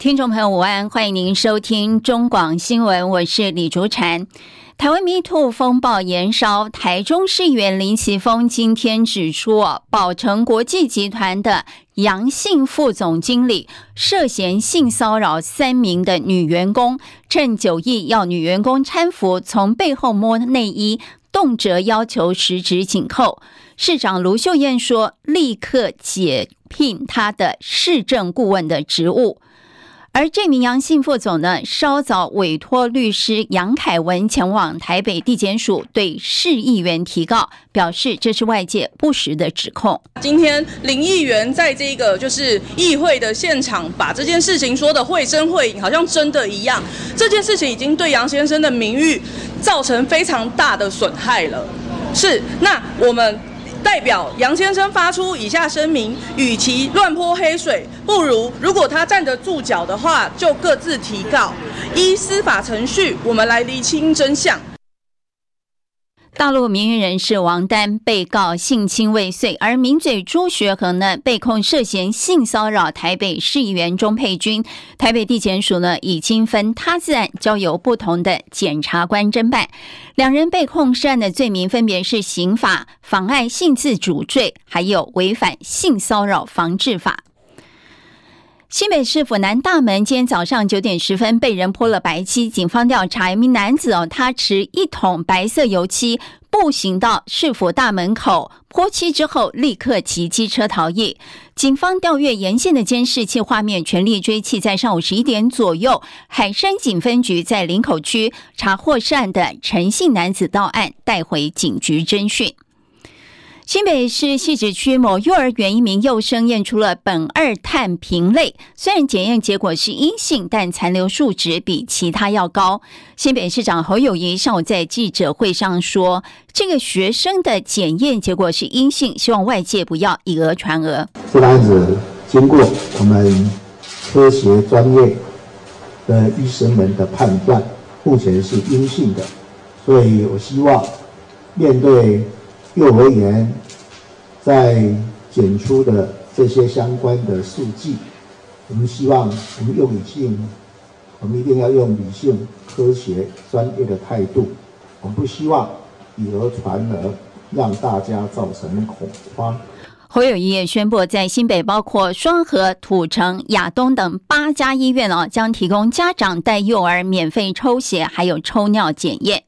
听众朋友，午安，欢迎您收听中广新闻，我是李竹婵。台湾 MeToo 风暴延烧，台中市议员林奇峰今天指出，宝成国际集团的杨姓副总经理涉嫌性骚扰三名的女员工，趁酒意要女员工搀扶，从背后摸内衣，动辄要求十指紧扣。市长卢秀燕说，立刻解聘他的市政顾问的职务。而这名杨姓副总呢，稍早委托律师杨凯文前往台北地检署对市议员提告，表示这是外界不实的指控。今天林议员在这个就是议会的现场，把这件事情说的绘声绘影，好像真的一样。这件事情已经对杨先生的名誉造成非常大的损害了。是，那我们。代表杨先生发出以下声明：与其乱泼黑水，不如如果他站得住脚的话，就各自提告，依司法程序，我们来厘清真相。大陆名誉人士王丹被告性侵未遂，而名嘴朱学恒呢被控涉嫌性骚扰台北市议员钟佩君。台北地检署呢已经分他自案，交由不同的检察官侦办。两人被控涉案的罪名分别是刑法妨碍性自主罪，还有违反性骚扰防治法。新北市府南大门今天早上九点十分被人泼了白漆，警方调查一名男子哦，他持一桶白色油漆步行到市府大门口泼漆之后，立刻骑机车逃逸。警方调阅沿线的监视器画面，全力追缉。在上午十一点左右，海山警分局在林口区查获涉案的陈姓男子，到案带回警局侦讯。新北市汐止区某幼儿园一名幼生验出了苯二碳平类，虽然检验结果是阴性，但残留数值比其他要高。新北市长侯友宜上午在记者会上说，这个学生的检验结果是阴性，希望外界不要以讹传讹。这案子经过我们科学专业的医生们的判断，目前是阴性的，所以我希望面对。幼儿园在检出的这些相关的数据，我们希望我们用理性，我们一定要用理性、科学、专业的态度，我们不希望以讹传讹，让大家造成恐慌。侯友宜也宣布，在新北包括双和、土城、亚东等八家医院哦，将提供家长带幼儿免费抽血，还有抽尿检验。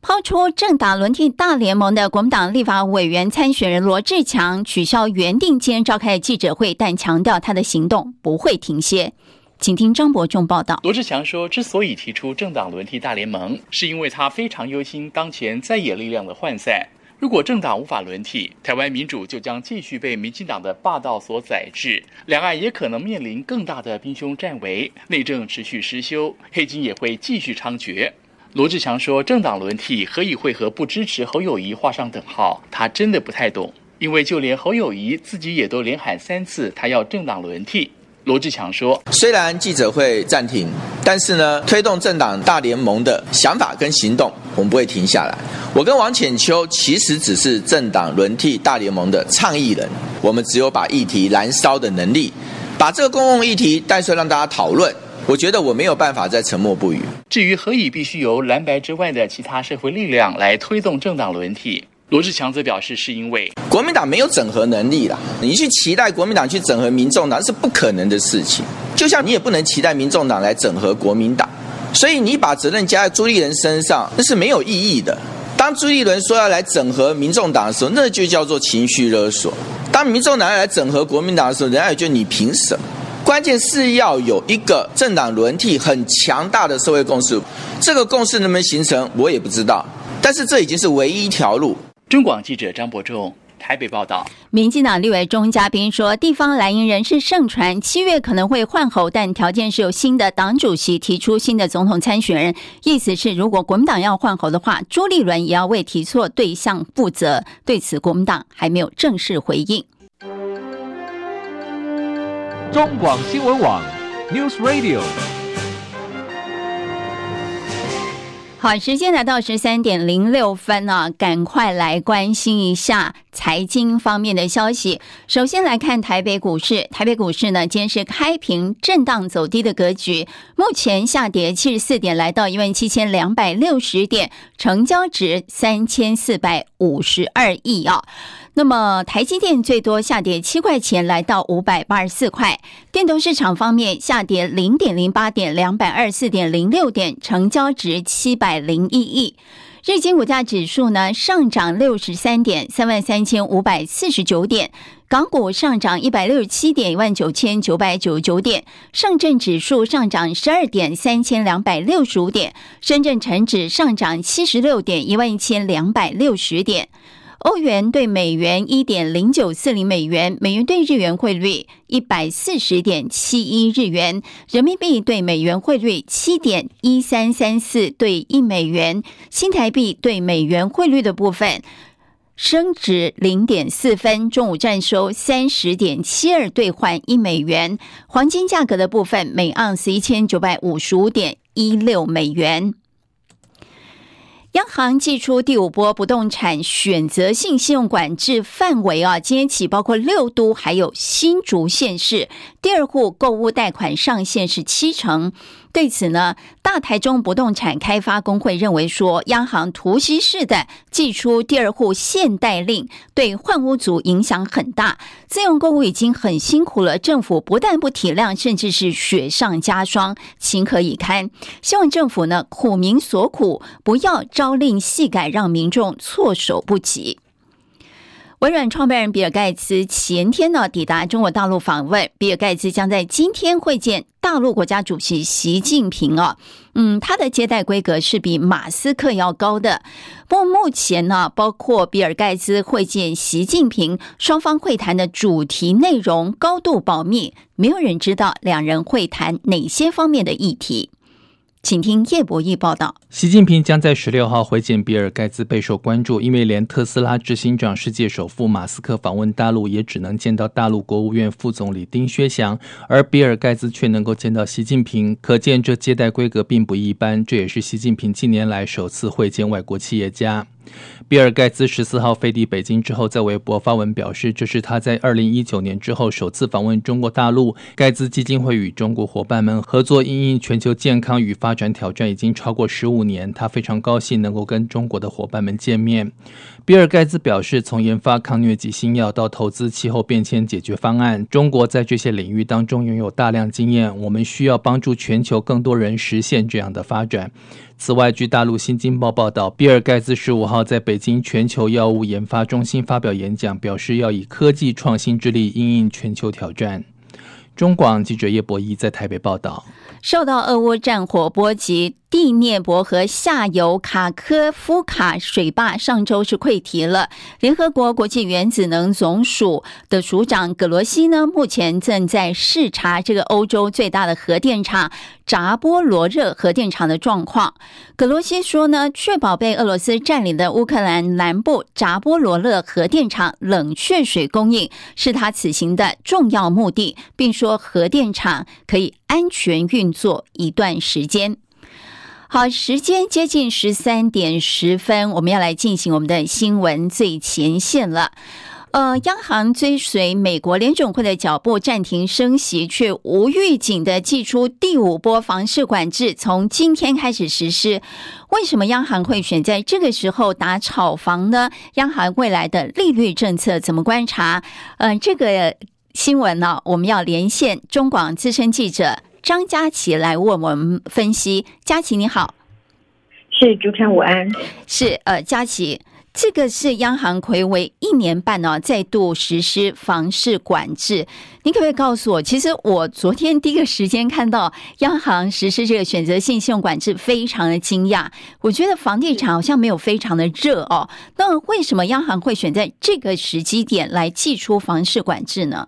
抛出政党轮替大联盟的国民党立法委员参选人罗志强取消原定今天召开的记者会，但强调他的行动不会停歇。请听张伯仲报道。罗志强说，之所以提出政党轮替大联盟，是因为他非常忧心当前在野力量的涣散。如果政党无法轮替，台湾民主就将继续被民进党的霸道所宰制，两岸也可能面临更大的兵凶战危，内政持续失修，黑金也会继续猖獗。罗志强说：“政党轮替何以会和不支持侯友谊画上等号？他真的不太懂，因为就连侯友谊自己也都连喊三次，他要政党轮替。”罗志强说：“虽然记者会暂停，但是呢，推动政党大联盟的想法跟行动，我们不会停下来。我跟王浅秋其实只是政党轮替大联盟的倡议人，我们只有把议题燃烧的能力，把这个公共议题带出来让大家讨论。”我觉得我没有办法再沉默不语。至于何以必须由蓝白之外的其他社会力量来推动政党轮替，罗志强则表示是因为国民党没有整合能力了。你去期待国民党去整合民众党是不可能的事情，就像你也不能期待民众党来整合国民党。所以你把责任加在朱立伦身上，那是没有意义的。当朱立伦说要来整合民众党的时候，那就叫做情绪勒索。当民众党要来整合国民党的时候，人家也觉得你凭什么？关键是要有一个政党轮替很强大的社会共识，这个共识能不能形成，我也不知道。但是这已经是唯一一条路。中广记者张伯仲台北报道。民进党立委钟嘉宾说，地方蓝营人士盛传七月可能会换候，但条件是有新的党主席提出新的总统参选人。意思是，如果国民党要换候的话，朱立伦也要为提错对象负责。对此，国民党还没有正式回应。中广新闻网 News Radio。好，时间来到十三点零六分呢、啊，赶快来关心一下财经方面的消息。首先来看台北股市，台北股市呢，今天是开平震荡走低的格局，目前下跌七十四点，来到一万七千两百六十点，成交值三千四百五十二亿啊。那么台积电最多下跌七块钱，来到五百八十四块。电动市场方面下跌零点零八点，两百二十四点零六点，成交值七百零一亿。日经股价指数呢上涨六十三点，三万三千五百四十九点。港股上涨一百六十七点，一万九千九百九十九点。上证指数上涨十二点，三千两百六十五点。深圳成指上涨七十六点，一万一千两百六十点。欧元兑美元一点零九四零美元，美元兑日元汇率一百四十点七一日元，人民币兑美元汇率七点一三三四兑一美元，新台币兑美元汇率的部分升值零点四分，中午站收三十点七二兑换一美元，黄金价格的部分每盎司一千九百五十五点一六美元。央行寄出第五波不动产选择性信用管制范围啊，今天起包括六都还有新竹县市，第二户购物贷款上限是七成。对此呢，大台中不动产开发工会认为说，央行突袭式的祭出第二户限贷令，对换屋族影响很大。自用购屋已经很辛苦了，政府不但不体谅，甚至是雪上加霜，情何以堪？希望政府呢苦民所苦，不要朝令夕改，让民众措手不及。微软创办人比尔盖茨前天呢抵达中国大陆访问，比尔盖茨将在今天会见大陆国家主席习近平啊。嗯，他的接待规格是比马斯克要高的。不过目前呢，包括比尔盖茨会见习近平，双方会谈的主题内容高度保密，没有人知道两人会谈哪些方面的议题。请听叶博弈报道。习近平将在十六号会见比尔盖茨，备受关注，因为连特斯拉执行长、世界首富马斯克访问大陆，也只能见到大陆国务院副总理丁薛祥，而比尔盖茨却能够见到习近平，可见这接待规格并不一般。这也是习近平近年来首次会见外国企业家。比尔盖茨十四号飞抵北京之后，在微博发文表示，这是他在二零一九年之后首次访问中国大陆。盖茨基金会与中国伙伴们合作因应全球健康与发展挑战已经超过十五年，他非常高兴能够跟中国的伙伴们见面。比尔盖茨表示，从研发抗疟疾新药到投资气候变迁解决方案，中国在这些领域当中拥有大量经验。我们需要帮助全球更多人实现这样的发展。此外，据大陆《新京报》报道，比尔盖茨十五号在北经全球药物研发中心发表演讲，表示要以科技创新之力应应全球挑战。中广记者叶博弈在台北报道。受到俄乌战火波及，第聂伯河下游卡科夫卡水坝上周是溃堤了。联合国国际原子能总署的署长葛罗西呢，目前正在视察这个欧洲最大的核电厂扎波罗热核电厂的状况。葛罗西说呢，确保被俄罗斯占领的乌克兰南部扎波罗热核电厂冷却水供应是他此行的重要目的，并说说核电厂可以安全运作一段时间。好，时间接近十三点十分，我们要来进行我们的新闻最前线了。呃，央行追随美国联准会的脚步，暂停升息，却无预警的祭出第五波房市管制，从今天开始实施。为什么央行会选在这个时候打炒房呢？央行未来的利率政策怎么观察？呃，这个新闻呢，我们要连线中广资深记者。张佳琪来为我们分析。佳琪你好，是主持人午安。是呃，佳琪，这个是央行睽违一年半呢，再度实施房市管制。你可不可以告诉我，其实我昨天第一个时间看到央行实施这个选择性信用管制，非常的惊讶。我觉得房地产好像没有非常的热哦，那为什么央行会选在这个时机点来祭出房市管制呢？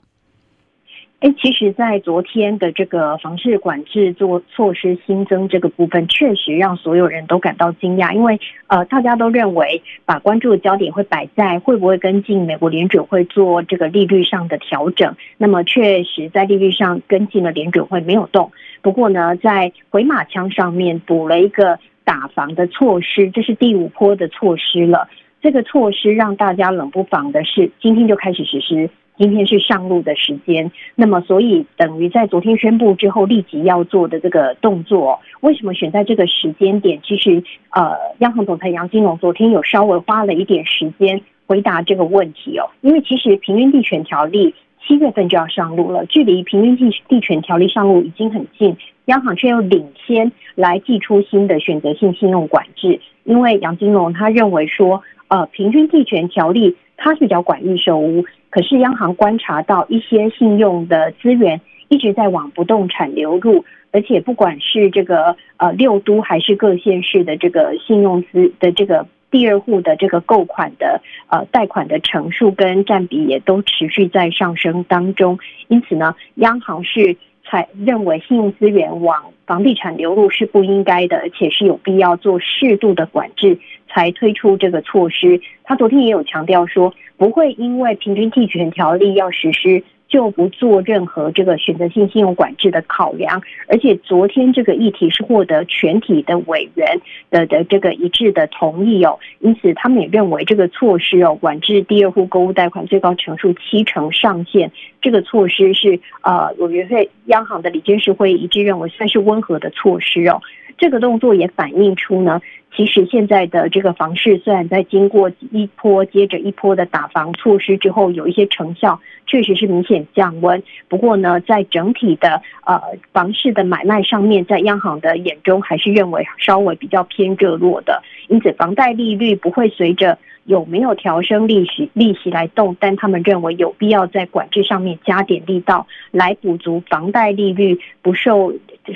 哎，其实，在昨天的这个房市管制做措施新增这个部分，确实让所有人都感到惊讶，因为呃，大家都认为把关注的焦点会摆在会不会跟进美国联准会做这个利率上的调整。那么，确实在利率上跟进了联准会没有动。不过呢，在回马枪上面补了一个打房的措施，这是第五波的措施了。这个措施让大家冷不防的是，今天就开始实施。今天是上路的时间，那么所以等于在昨天宣布之后立即要做的这个动作，为什么选在这个时间点？其实，呃，央行总裁杨金龙昨天有稍微花了一点时间回答这个问题哦，因为其实平均地权条例七月份就要上路了，距离平均地地权条例上路已经很近，央行却又领先来祭出新的选择性信用管制，因为杨金龙他认为说，呃，平均地权条例它是比较管预售屋。可是央行观察到一些信用的资源一直在往不动产流入，而且不管是这个呃六都还是各县市的这个信用资的这个第二户的这个购款的呃贷款的成数跟占比也都持续在上升当中，因此呢，央行是才认为信用资源往房地产流入是不应该的，而且是有必要做适度的管制，才推出这个措施。他昨天也有强调说，不会因为平均地权条例要实施，就不做任何这个选择性信用管制的考量。而且昨天这个议题是获得全体的委员的的这个一致的同意哦，因此他们也认为这个措施哦，管制第二户购物贷款最高成数七成上限，这个措施是呃，委员会央行的理监事会一致认为算是温和的措施哦。这个动作也反映出呢，其实现在的这个房市虽然在经过一波接着一波的打房措施之后有一些成效，确实是明显降温。不过呢，在整体的呃房市的买卖上面，在央行的眼中还是认为稍微比较偏热络的，因此房贷利率不会随着有没有调升利息利息来动，但他们认为有必要在管制上面加点力道，来补足房贷利率不受。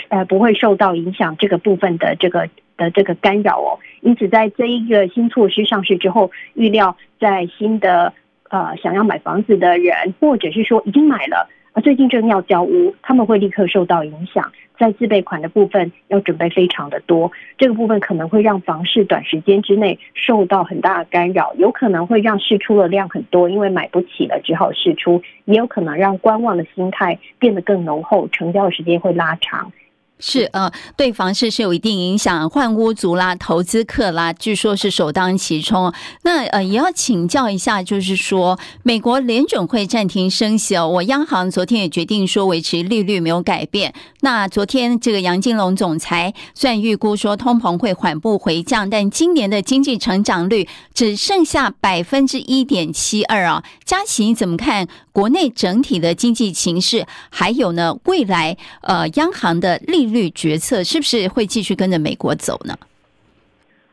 呃，不会受到影响这个部分的这个的这个干扰哦。因此，在这一个新措施上市之后，预料在新的呃想要买房子的人，或者是说已经买了啊，最近正要交屋，他们会立刻受到影响。在自备款的部分要准备非常的多，这个部分可能会让房市短时间之内受到很大的干扰，有可能会让市出的量很多，因为买不起了只好市出，也有可能让观望的心态变得更浓厚，成交的时间会拉长。是呃，对房市是有一定影响，换屋族啦、投资客啦，据说是首当其冲。那呃，也要请教一下，就是说，美国联准会暂停升息哦，我央行昨天也决定说维持利率没有改变。那昨天这个杨金龙总裁虽然预估说通膨会缓步回降，但今年的经济成长率只剩下百分之一点七二啊。嘉琪怎么看国内整体的经济形势？还有呢，未来呃，央行的利率决策是不是会继续跟着美国走呢？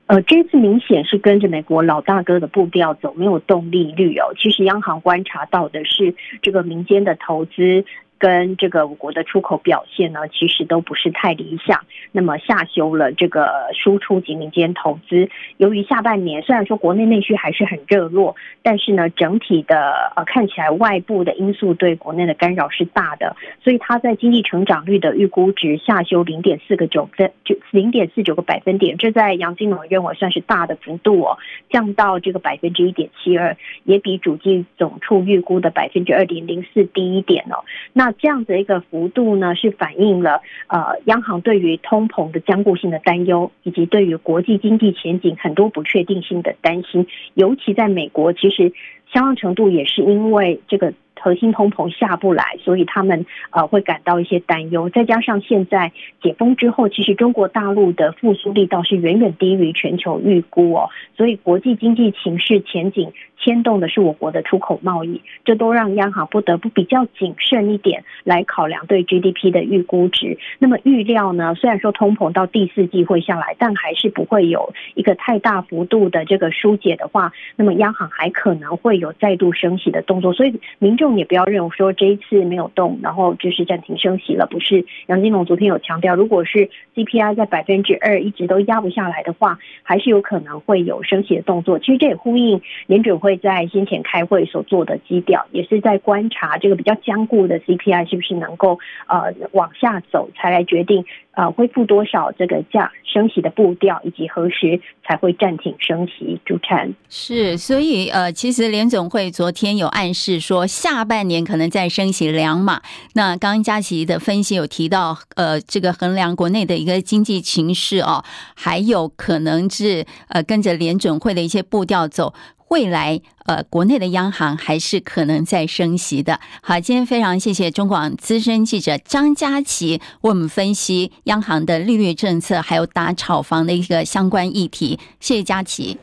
呃，这次明显是跟着美国老大哥的步调走，没有动利率哦。其实央行观察到的是这个民间的投资。跟这个我国的出口表现呢，其实都不是太理想。那么下修了这个输出及民间投资。由于下半年虽然说国内内需还是很热络，但是呢，整体的呃看起来外部的因素对国内的干扰是大的，所以它在经济成长率的预估值下修零点四个九分，就零点四九个百分点，这在杨金龙认为算是大的幅度哦，降到这个百分之一点七二，也比主计总处预估的百分之二点零四低一点哦。那这样的一个幅度呢，是反映了呃央行对于通膨的坚固性的担忧，以及对于国际经济前景很多不确定性的担心。尤其在美国，其实相当程度也是因为这个核心通膨下不来，所以他们呃会感到一些担忧。再加上现在解封之后，其实中国大陆的复苏力道是远远低于全球预估哦，所以国际经济情势前景牵动的是我国的出口贸易，这都让央行不得不比较谨慎一点来考量对 GDP 的预估值。那么预料呢，虽然说通膨到第四季会下来，但还是不会有一个太大幅度的这个疏解的话，那么央行还可能会有再度升息的动作。所以民众也不要认为说这一次没有动，然后就是暂停升息了。不是，杨金龙昨天有强调，如果是 CPI 在百分之二一直都压不下来的话，还是有可能会有升息的动作。其实这也呼应联准会在先前开会所做的基调，也是在观察这个比较僵固的 CPI 是不是能够呃往下走，才来决定。呃，恢复多少这个价升息的步调，以及何时才会暂停升息？主持人是，所以呃，其实联总会昨天有暗示说，下下半年可能再升息两码。那刚刚佳琪的分析有提到，呃，这个衡量国内的一个经济情势哦，还有可能是呃跟着联准会的一些步调走。未来，呃，国内的央行还是可能在升息的。好，今天非常谢谢中广资深记者张佳琪为我们分析央行的利率政策，还有打炒房的一个相关议题。谢谢佳琪。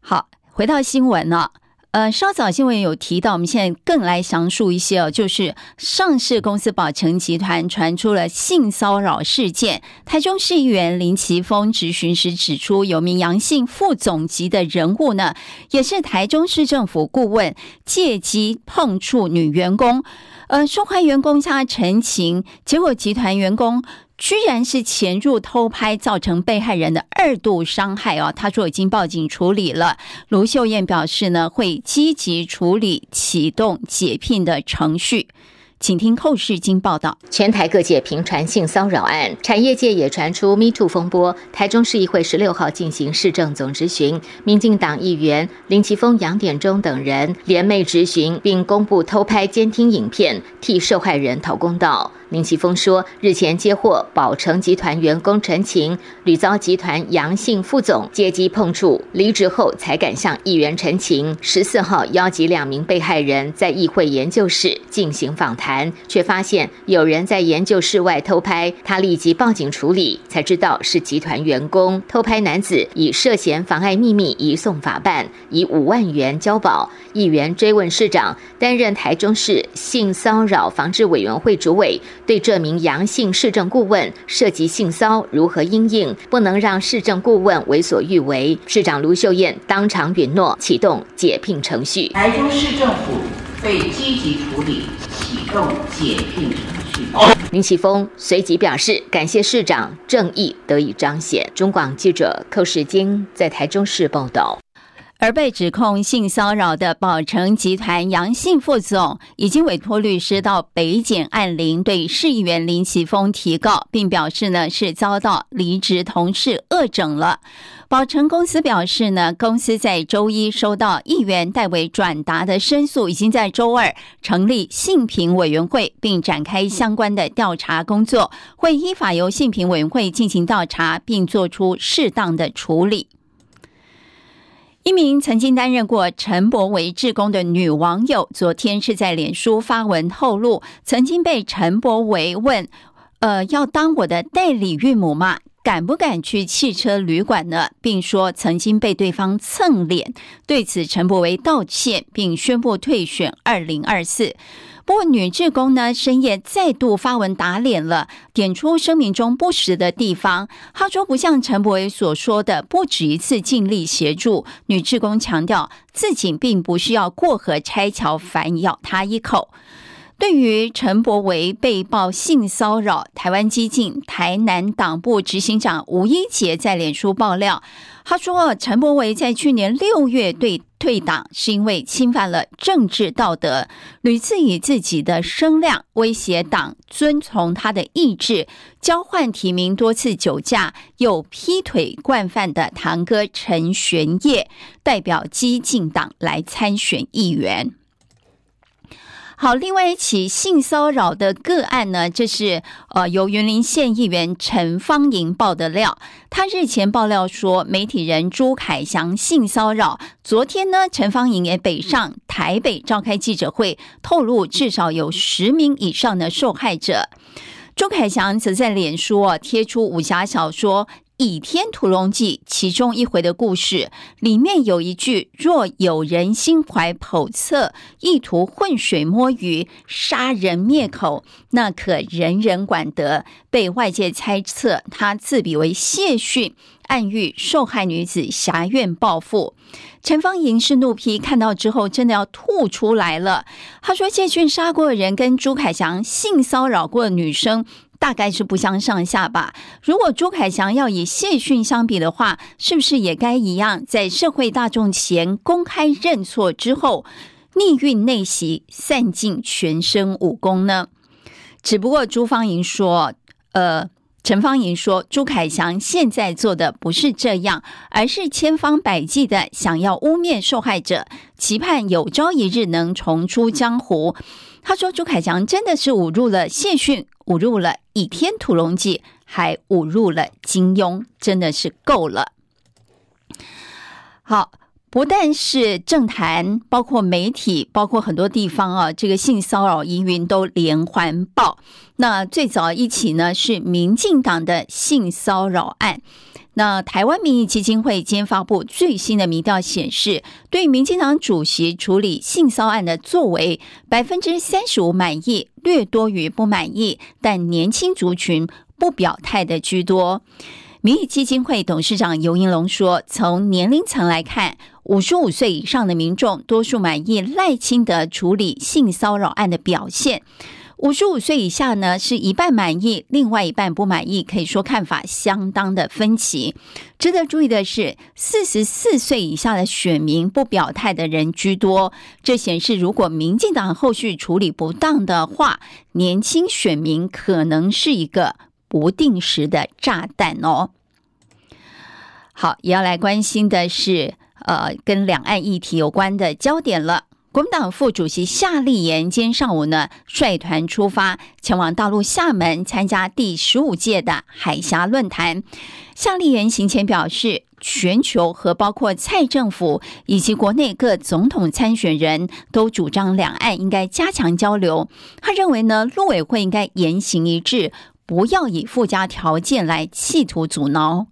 好，回到新闻了。呃，稍早新闻有提到，我们现在更来详述一些哦，就是上市公司宝成集团传出了性骚扰事件。台中市议员林奇峰质询时指出，有名杨姓副总级的人物呢，也是台中市政府顾问，借机碰触女员工，呃，受害员工向他陈情，结果集团员工。居然是潜入偷拍，造成被害人的二度伤害哦。他说已经报警处理了。卢秀燕表示呢，会积极处理，启动解聘的程序。请听后续经报道。全台各界频传性骚扰案，产业界也传出 Me Too 风波。台中市议会十六号进行市政总质询，民进党议员林奇峰、杨典忠等人联袂质询，并公布偷拍监听影片，替受害人讨公道。林奇峰说，日前接获宝成集团员工陈情，屡遭集团杨姓副总借机碰触，离职后才敢向议员陈情。十四号邀集两名被害人在议会研究室进行访谈，却发现有人在研究室外偷拍，他立即报警处理，才知道是集团员工偷拍男子，以涉嫌妨碍秘密移送法办，以五万元交保。议员追问市长，担任台中市性骚扰防治委员会主委。对这名阳性市政顾问涉及性骚如何因应，不能让市政顾问为所欲为。市长卢秀燕当场允诺启动解聘程序。台中市政府会积极处理，启动解聘程序。林奇峰随即表示感谢市长，正义得以彰显。中广记者寇世京在台中市报道。而被指控性骚扰的宝成集团杨姓副总，已经委托律师到北检按铃对市议员林奇峰提告，并表示呢是遭到离职同事恶整了。宝成公司表示呢，公司在周一收到议员代为转达的申诉，已经在周二成立性平委员会，并展开相关的调查工作，会依法由性平委员会进行调查，并做出适当的处理。一名曾经担任过陈柏维志工的女网友，昨天是在脸书发文透露，曾经被陈柏维问：“呃，要当我的代理孕母吗？敢不敢去汽车旅馆呢？”并说曾经被对方蹭脸。对此，陈柏维道歉，并宣布退选二零二四。不过，女职工呢，深夜再度发文打脸了，点出声明中不实的地方。她说，不像陈柏惟所说的，不止一次尽力协助。女职工强调，自己并不需要过河拆桥，反咬他一口。对于陈柏维被曝性骚扰，台湾激进台南党部执行长吴一杰在脸书爆料，他说，陈柏维在去年六月对。退党是因为侵犯了政治道德，屡次以自己的声量威胁党遵从他的意志，交换提名多次酒驾，又劈腿惯犯的堂哥陈玄烨代表激进党来参选议员。好，另外一起性骚扰的个案呢，这是呃由云林县议员陈芳莹爆的料。他日前爆料说，媒体人朱凯翔性骚扰。昨天呢，陈芳莹也北上台北召开记者会，透露至少有十名以上的受害者。朱凯翔则在脸书贴出武侠小说。《倚天屠龙记》其中一回的故事里面有一句：“若有人心怀叵测，意图浑水摸鱼、杀人灭口，那可人人管得。”被外界猜测他自比为谢逊，暗喻受害女子挟怨报复。陈芳莹是怒批，看到之后真的要吐出来了。他说：“谢逊杀过人，跟朱凯翔性骚扰过女生。”大概是不相上下吧。如果朱凯翔要以谢逊相比的话，是不是也该一样，在社会大众前公开认错之后，逆运内袭，散尽全身武功呢？只不过朱芳莹说，呃，陈芳莹说，朱凯翔现在做的不是这样，而是千方百计的想要污蔑受害者，期盼有朝一日能重出江湖。他说，朱凯翔真的是侮辱了谢逊。侮辱了《倚天屠龙记》，还侮辱了金庸，真的是够了。好，不但是政坛，包括媒体，包括很多地方啊，这个性骚扰疑云都连环爆。那最早一起呢，是民进党的性骚扰案。那台湾民意基金会今天发布最新的民调显示，对民进党主席处理性骚案的作为，百分之三十五满意，略多于不满意，但年轻族群不表态的居多。民意基金会董事长游盈隆说，从年龄层来看，五十五岁以上的民众多数满意赖清德处理性骚扰案的表现。五十五岁以下呢，是一半满意，另外一半不满意，可以说看法相当的分歧。值得注意的是，四十四岁以下的选民不表态的人居多，这显示如果民进党后续处理不当的话，年轻选民可能是一个不定时的炸弹哦。好，也要来关心的是，呃，跟两岸议题有关的焦点了。国民党副主席夏立言今天上午呢，率团出发前往大陆厦门参加第十五届的海峡论坛。夏立言行前表示，全球和包括蔡政府以及国内各总统参选人都主张两岸应该加强交流。他认为呢，陆委会应该言行一致，不要以附加条件来企图阻挠。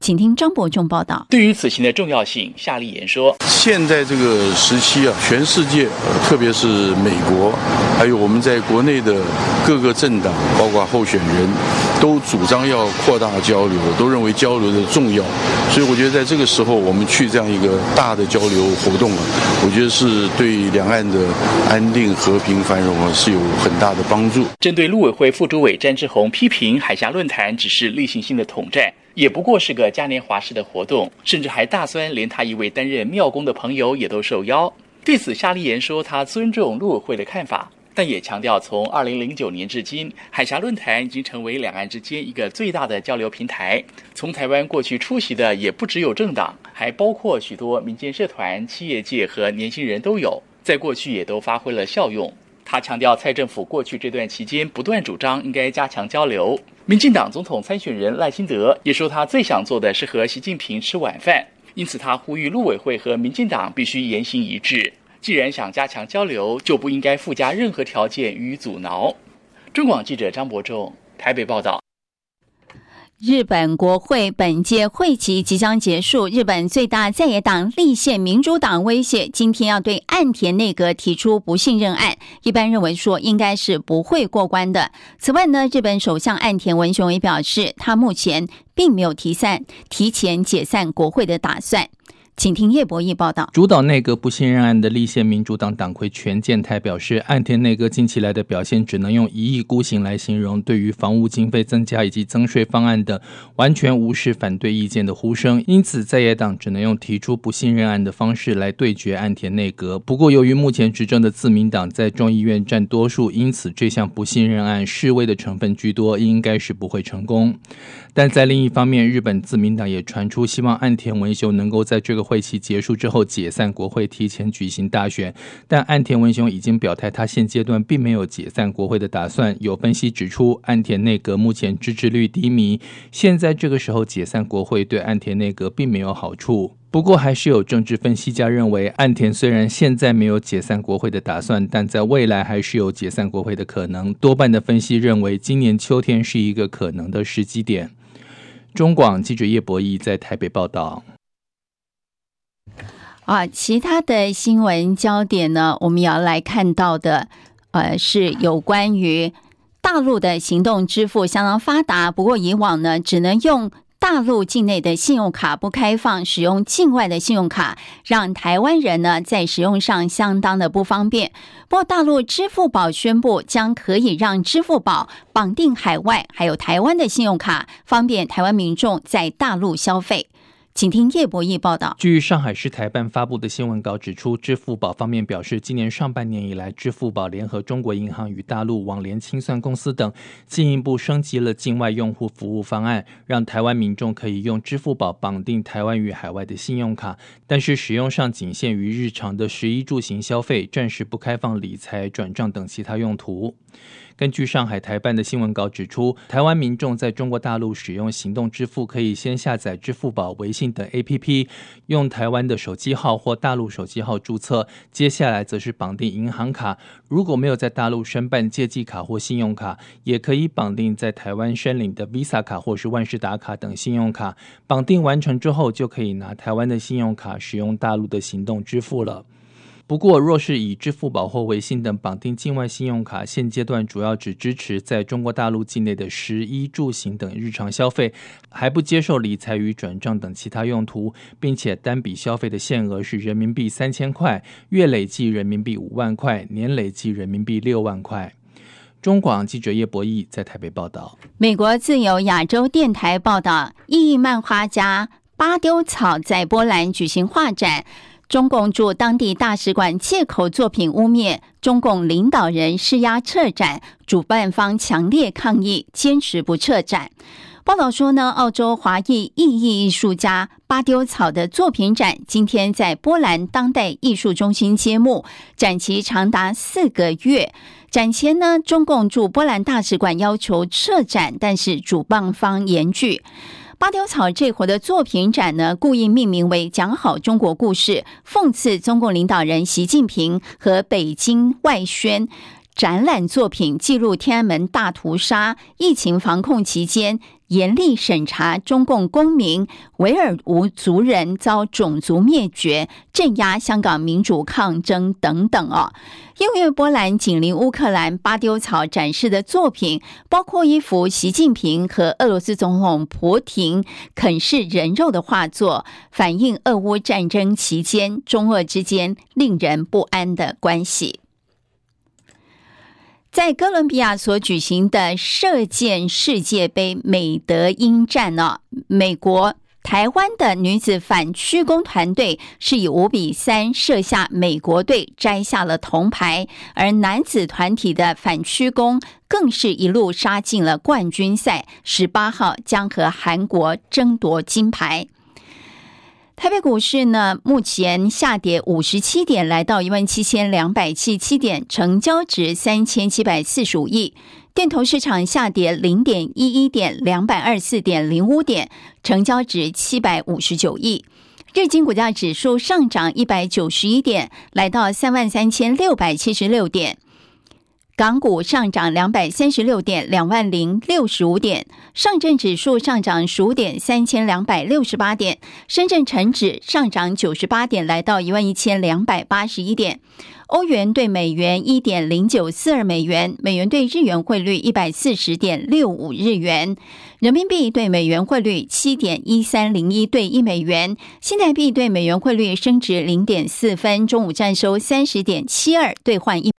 请听张伯仲报道。对于此行的重要性，夏立言说：“现在这个时期啊，全世界，呃，特别是美国，还有我们在国内的各个政党，包括候选人，都主张要扩大交流，都认为交流的重要。所以我觉得在这个时候，我们去这样一个大的交流活动啊，我觉得是对两岸的安定、和平、繁荣啊，是有很大的帮助。”针对陆委会副主委詹志宏批评海峡论坛只是例行性的统战。也不过是个嘉年华式的活动，甚至还大酸连他一位担任庙公的朋友也都受邀。对此，夏立言说他尊重陆委会的看法，但也强调从二零零九年至今，海峡论坛已经成为两岸之间一个最大的交流平台。从台湾过去出席的也不只有政党，还包括许多民间社团、企业界和年轻人都有，在过去也都发挥了效用。他强调，蔡政府过去这段期间不断主张应该加强交流。民进党总统参选人赖清德也说，他最想做的是和习近平吃晚饭，因此他呼吁陆委会和民进党必须言行一致。既然想加强交流，就不应该附加任何条件予以阻挠。中广记者张博仲台北报道。日本国会本届会期即将结束，日本最大在野党立宪民主党威胁今天要对岸田内阁提出不信任案，一般认为说应该是不会过关的。此外呢，日本首相岸田文雄也表示，他目前并没有提散、提前解散国会的打算。请听叶博义报道。主导内阁不信任案的立宪民主党党魁泉健太表示，岸田内阁近期来的表现只能用一意孤行来形容。对于房屋经费增加以及增税方案的，完全无视反对意见的呼声。因此，在野党只能用提出不信任案的方式来对决岸田内阁。不过，由于目前执政的自民党在众议院占多数，因此这项不信任案示威的成分居多，应该是不会成功。但在另一方面日本自民党也传出希望岸田文雄能够在这个会期结束之后解散国会提前举行大选。但岸田文雄已经表态他现阶段并没有解散国会的打算。有分析指出岸田内阁目前支持率低迷现在这个时候解散国会对岸田内阁并没有好处。不过还是有政治分析家认为岸田虽然现在没有解散国会的打算但在未来还是有解散国会的可能。多半的分析认为今年秋天是一个可能的时机点。中广记者叶柏毅在台北报道。啊，其他的新闻焦点呢，我们要来看到的，呃，是有关于大陆的行动支付相当发达，不过以往呢，只能用大陆境内的信用卡，不开放使用境外的信用卡，让台湾人呢在使用上相当的不方便。不过，大陆支付宝宣布将可以让支付宝绑定海外还有台湾的信用卡，方便台湾民众在大陆消费。请听叶博义报道。据上海市台办发布的新闻稿指出，支付宝方面表示，今年上半年以来，支付宝联合中国银行与大陆网联清算公司等，进一步升级了境外用户服务方案，让台湾民众可以用支付宝绑定台湾与海外的信用卡，但是使用上仅限于日常的食衣住行消费，暂时不开放理财、转账等其他用途。根据上海台办的新闻稿指出，台湾民众在中国大陆使用行动支付，可以先下载支付宝、微信等 APP，用台湾的手机号或大陆手机号注册，接下来则是绑定银行卡。如果没有在大陆申办借记卡或信用卡，也可以绑定在台湾申领的 Visa 卡或是万事达卡等信用卡。绑定完成之后，就可以拿台湾的信用卡使用大陆的行动支付了。不过，若是以支付宝或微信等绑定境外信用卡，现阶段主要只支持在中国大陆境内的食衣住行等日常消费，还不接受理财与转账等其他用途，并且单笔消费的限额是人民币三千块，月累计人民币五万块，年累计人民币六万块。中广记者叶博弈在台北报道。美国自由亚洲电台报道，异议漫画家巴丢草在波兰举行画展。中共驻当地大使馆借口作品污蔑中共领导人施压撤展，主办方强烈抗议，坚持不撤展。报道说呢，澳洲华裔意义艺术家巴丢草的作品展今天在波兰当代艺术中心揭幕，展期长达四个月。展前呢，中共驻波兰大使馆要求撤展，但是主办方严拒。巴丢草这回的作品展呢，故意命名为“讲好中国故事”，讽刺中共领导人习近平和北京外宣。展览作品记录天安门大屠杀、疫情防控期间严厉审查中共公民、维尔吾族人遭种族灭绝、镇压香港民主抗争等等哦。因为波兰紧邻乌克兰，巴丢草展示的作品包括一幅习近平和俄罗斯总统普廷啃噬人肉的画作，反映俄乌战争期间中俄之间令人不安的关系。在哥伦比亚所举行的射箭世界杯美德英战呢，美国台湾的女子反曲弓团队是以五比三射下美国队，摘下了铜牌，而男子团体的反曲弓更是一路杀进了冠军赛，十八号将和韩国争夺金牌。台北股市呢，目前下跌五十七点，来到一万七千两百七十七点，成交值三千七百四十五亿。电投市场下跌零点一一点，两百二十四点零五点，成交值七百五十九亿。日经股价指数上涨一百九十一点，来到三万三千六百七十六点。港股上涨两百三十六点，两万零六十五点；上证指数上涨十五点，三千两百六十八点；深圳成指上涨九十八点，来到一万一千两百八十一点。欧元兑美元一点零九四二美元，美元兑日元汇率一百四十点六五日元，人民币对美元汇率七点一三零一兑一美元，新台币兑美元汇率升值零点四分。中午站收三十点七二兑换一。